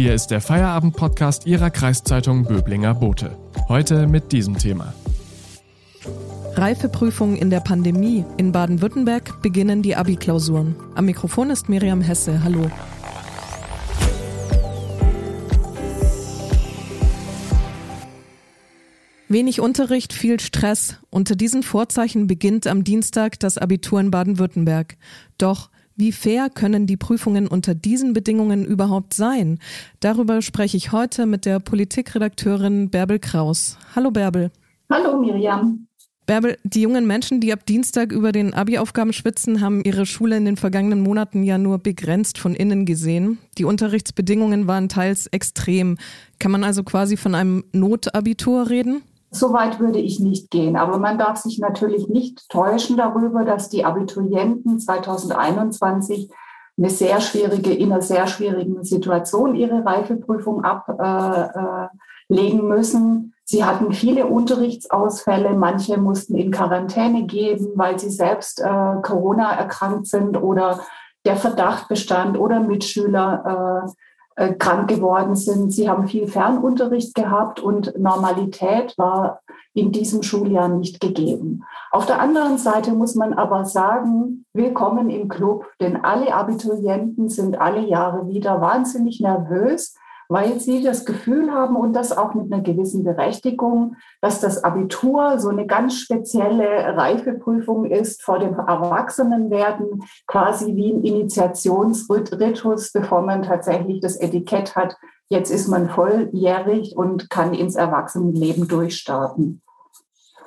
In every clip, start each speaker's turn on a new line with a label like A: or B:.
A: Hier ist der Feierabend-Podcast Ihrer Kreiszeitung Böblinger Bote. Heute mit diesem Thema.
B: Reifeprüfung in der Pandemie. In Baden-Württemberg beginnen die Abi-Klausuren. Am Mikrofon ist Miriam Hesse. Hallo. Wenig Unterricht, viel Stress. Unter diesen Vorzeichen beginnt am Dienstag das Abitur in Baden-Württemberg. Doch wie fair können die Prüfungen unter diesen Bedingungen überhaupt sein? Darüber spreche ich heute mit der Politikredakteurin Bärbel Kraus. Hallo Bärbel.
C: Hallo Miriam.
B: Bärbel, die jungen Menschen, die ab Dienstag über den Abi-Aufgaben schwitzen, haben ihre Schule in den vergangenen Monaten ja nur begrenzt von innen gesehen. Die Unterrichtsbedingungen waren teils extrem. Kann man also quasi von einem Notabitur reden?
C: So weit würde ich nicht gehen. Aber man darf sich natürlich nicht täuschen darüber, dass die Abiturienten 2021 eine sehr schwierige, in einer sehr schwierigen Situation ihre Reifeprüfung ablegen müssen. Sie hatten viele Unterrichtsausfälle. Manche mussten in Quarantäne gehen, weil sie selbst äh, Corona erkrankt sind oder der Verdacht bestand oder Mitschüler äh, krank geworden sind. Sie haben viel Fernunterricht gehabt und Normalität war in diesem Schuljahr nicht gegeben. Auf der anderen Seite muss man aber sagen, willkommen im Club, denn alle Abiturienten sind alle Jahre wieder wahnsinnig nervös, weil sie das Gefühl haben und das auch mit einer gewissen Berechtigung, dass das Abitur so eine ganz spezielle Reifeprüfung ist vor dem Erwachsenenwerden, quasi wie ein Initiationsritus, bevor man tatsächlich das Etikett hat. Jetzt ist man volljährig und kann ins Erwachsenenleben durchstarten.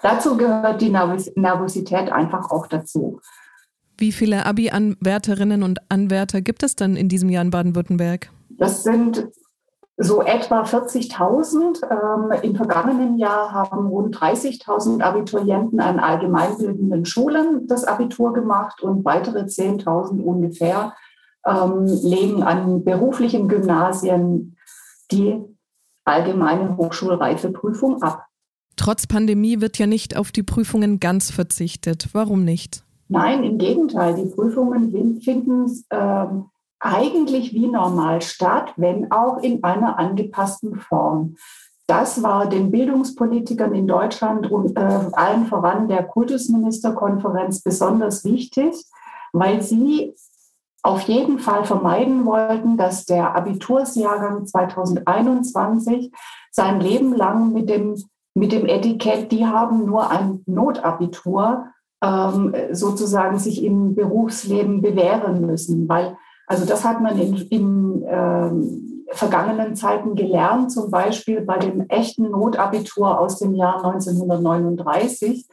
C: Dazu gehört die Nervosität einfach auch dazu.
B: Wie viele Abi-Anwärterinnen und Anwärter gibt es denn in diesem Jahr in Baden-Württemberg?
C: Das sind so etwa 40.000. Ähm, Im vergangenen Jahr haben rund 30.000 Abiturienten an allgemeinbildenden Schulen das Abitur gemacht und weitere 10.000 ungefähr ähm, legen an beruflichen Gymnasien die allgemeine Hochschulreifeprüfung ab.
B: Trotz Pandemie wird ja nicht auf die Prüfungen ganz verzichtet. Warum nicht?
C: Nein, im Gegenteil. Die Prüfungen finden ähm, eigentlich wie normal statt, wenn auch in einer angepassten Form. Das war den Bildungspolitikern in Deutschland und äh, allen voran der Kultusministerkonferenz besonders wichtig, weil sie auf jeden Fall vermeiden wollten, dass der Abitursjahrgang 2021 sein Leben lang mit dem, mit dem Etikett, die haben nur ein Notabitur, ähm, sozusagen sich im Berufsleben bewähren müssen, weil also das hat man in, in ähm, vergangenen Zeiten gelernt, zum Beispiel bei dem echten Notabitur aus dem Jahr 1939,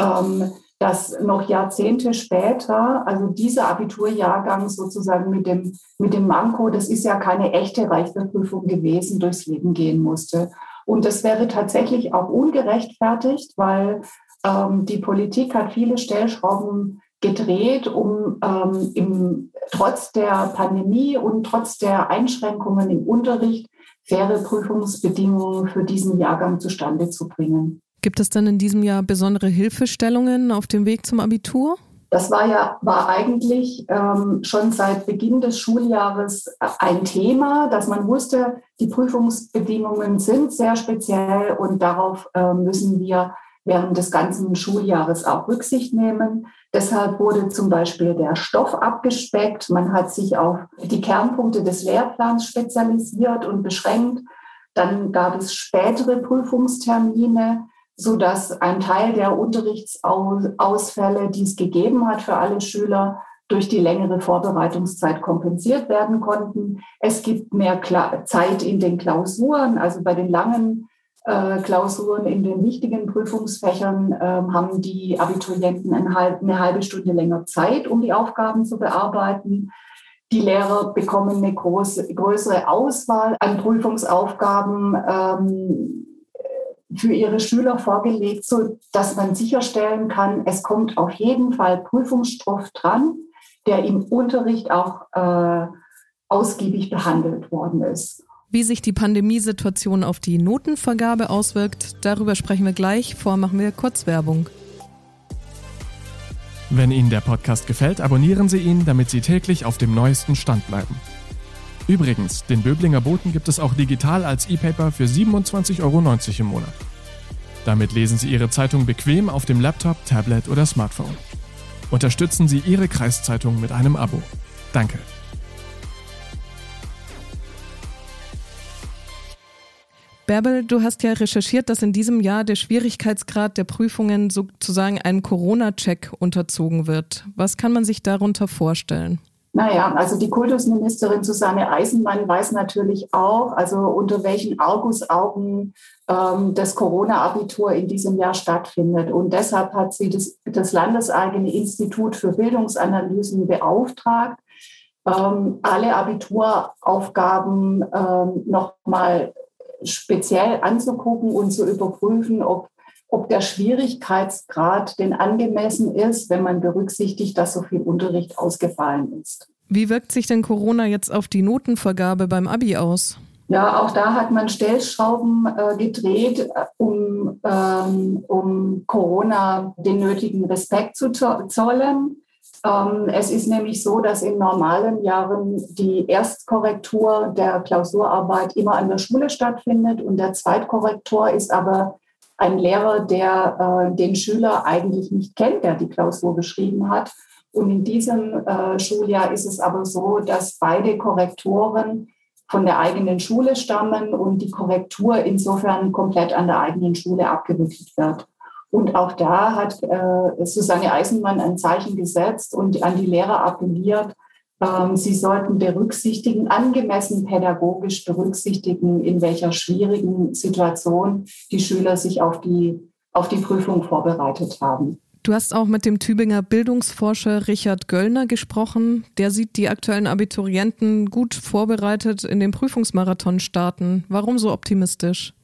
C: ähm, dass noch Jahrzehnte später, also dieser Abiturjahrgang sozusagen mit dem, mit dem Manko, das ist ja keine echte Reifeprüfung gewesen, durchs Leben gehen musste. Und das wäre tatsächlich auch ungerechtfertigt, weil ähm, die Politik hat viele Stellschrauben gedreht, um ähm, im, trotz der Pandemie und trotz der Einschränkungen im Unterricht faire Prüfungsbedingungen für diesen Jahrgang zustande zu bringen.
B: Gibt es denn in diesem Jahr besondere Hilfestellungen auf dem Weg zum Abitur?
C: Das war ja war eigentlich ähm, schon seit Beginn des Schuljahres ein Thema, dass man wusste, die Prüfungsbedingungen sind sehr speziell und darauf äh, müssen wir während des ganzen Schuljahres auch Rücksicht nehmen. Deshalb wurde zum Beispiel der Stoff abgespeckt. Man hat sich auf die Kernpunkte des Lehrplans spezialisiert und beschränkt. Dann gab es spätere Prüfungstermine, sodass ein Teil der Unterrichtsausfälle, die es gegeben hat für alle Schüler, durch die längere Vorbereitungszeit kompensiert werden konnten. Es gibt mehr Zeit in den Klausuren, also bei den langen Klausuren in den wichtigen Prüfungsfächern äh, haben die Abiturienten eine halbe, eine halbe Stunde länger Zeit, um die Aufgaben zu bearbeiten. Die Lehrer bekommen eine große, größere Auswahl an Prüfungsaufgaben ähm, für ihre Schüler vorgelegt, so dass man sicherstellen kann, es kommt auf jeden Fall Prüfungsstoff dran, der im Unterricht auch äh, ausgiebig behandelt worden ist.
B: Wie sich die Pandemiesituation auf die Notenvergabe auswirkt, darüber sprechen wir gleich. Vor machen wir kurz Werbung.
A: Wenn Ihnen der Podcast gefällt, abonnieren Sie ihn, damit Sie täglich auf dem neuesten Stand bleiben. Übrigens, den Böblinger Boten gibt es auch digital als E-Paper für 27,90 Euro im Monat. Damit lesen Sie Ihre Zeitung bequem auf dem Laptop, Tablet oder Smartphone. Unterstützen Sie Ihre Kreiszeitung mit einem Abo. Danke.
B: Bärbel, du hast ja recherchiert, dass in diesem Jahr der Schwierigkeitsgrad der Prüfungen sozusagen einem Corona-Check unterzogen wird. Was kann man sich darunter vorstellen?
C: Naja, also die Kultusministerin Susanne Eisenmann weiß natürlich auch, also unter welchen Argusaugen ähm, das Corona-Abitur in diesem Jahr stattfindet. Und deshalb hat sie das, das landeseigene Institut für Bildungsanalysen beauftragt, ähm, alle Abituraufgaben ähm, nochmal speziell anzugucken und zu überprüfen, ob, ob der Schwierigkeitsgrad denn angemessen ist, wenn man berücksichtigt, dass so viel Unterricht ausgefallen ist.
B: Wie wirkt sich denn Corona jetzt auf die Notenvergabe beim ABI aus?
C: Ja, auch da hat man Stellschrauben äh, gedreht, äh, um, ähm, um Corona den nötigen Respekt zu zollen. Ähm, es ist nämlich so, dass in normalen Jahren die Erstkorrektur der Klausurarbeit immer an der Schule stattfindet und der Zweitkorrektor ist aber ein Lehrer, der äh, den Schüler eigentlich nicht kennt, der die Klausur geschrieben hat. Und in diesem äh, Schuljahr ist es aber so, dass beide Korrektoren von der eigenen Schule stammen und die Korrektur insofern komplett an der eigenen Schule abgewickelt wird. Und auch da hat äh, Susanne Eisenmann ein Zeichen gesetzt und an die Lehrer appelliert, ähm, sie sollten berücksichtigen, angemessen pädagogisch berücksichtigen, in welcher schwierigen Situation die Schüler sich auf die, auf die Prüfung vorbereitet haben.
B: Du hast auch mit dem Tübinger Bildungsforscher Richard Göllner gesprochen. Der sieht die aktuellen Abiturienten gut vorbereitet in den Prüfungsmarathon starten. Warum so optimistisch?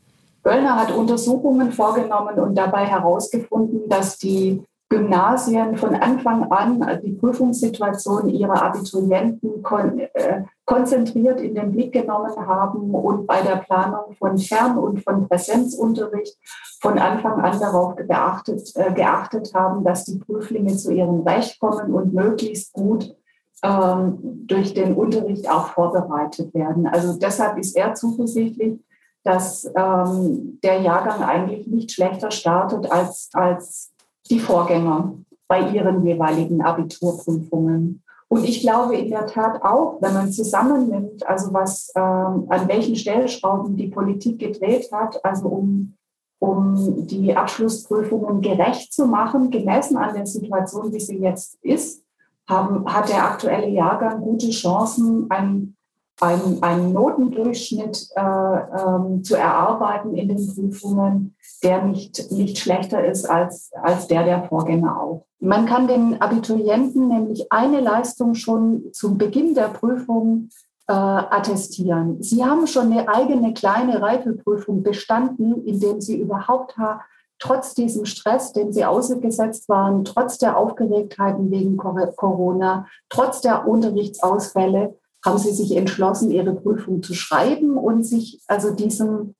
C: Göllner hat Untersuchungen vorgenommen und dabei herausgefunden, dass die Gymnasien von Anfang an die Prüfungssituation ihrer Abiturienten kon äh, konzentriert in den Blick genommen haben und bei der Planung von Fern- und von Präsenzunterricht von Anfang an darauf beachtet, äh, geachtet haben, dass die Prüflinge zu ihrem Recht kommen und möglichst gut ähm, durch den Unterricht auch vorbereitet werden. Also deshalb ist er zuversichtlich, dass ähm, der Jahrgang eigentlich nicht schlechter startet als, als die Vorgänger bei ihren jeweiligen Abiturprüfungen. Und ich glaube in der Tat auch, wenn man zusammennimmt, also was ähm, an welchen Stellschrauben die Politik gedreht hat, also um, um die Abschlussprüfungen gerecht zu machen, gemessen an der Situation, wie sie jetzt ist, haben, hat der aktuelle Jahrgang gute Chancen, ein einen, einen Notendurchschnitt äh, ähm, zu erarbeiten in den Prüfungen, der nicht, nicht schlechter ist als, als der der Vorgänger auch. Man kann den Abiturienten nämlich eine Leistung schon zum Beginn der Prüfung äh, attestieren. Sie haben schon eine eigene kleine Reifeprüfung bestanden, indem sie überhaupt trotz diesem Stress, dem sie ausgesetzt waren, trotz der Aufgeregtheiten wegen Corona, trotz der Unterrichtsausfälle, haben sie sich entschlossen, ihre Prüfung zu schreiben und sich also diesem,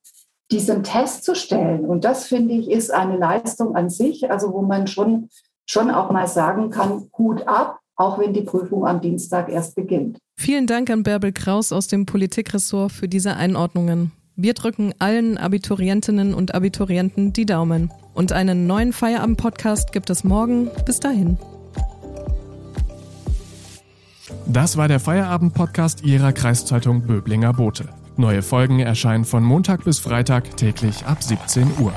C: diesem Test zu stellen. Und das, finde ich, ist eine Leistung an sich, also wo man schon, schon auch mal sagen kann, Hut ab, auch wenn die Prüfung am Dienstag erst beginnt.
B: Vielen Dank an Bärbel Kraus aus dem Politikressort für diese Einordnungen. Wir drücken allen Abiturientinnen und Abiturienten die Daumen. Und einen neuen Feierabend-Podcast gibt es morgen. Bis dahin.
A: Das war der Feierabend-Podcast Ihrer Kreiszeitung Böblinger Bote. Neue Folgen erscheinen von Montag bis Freitag täglich ab 17 Uhr.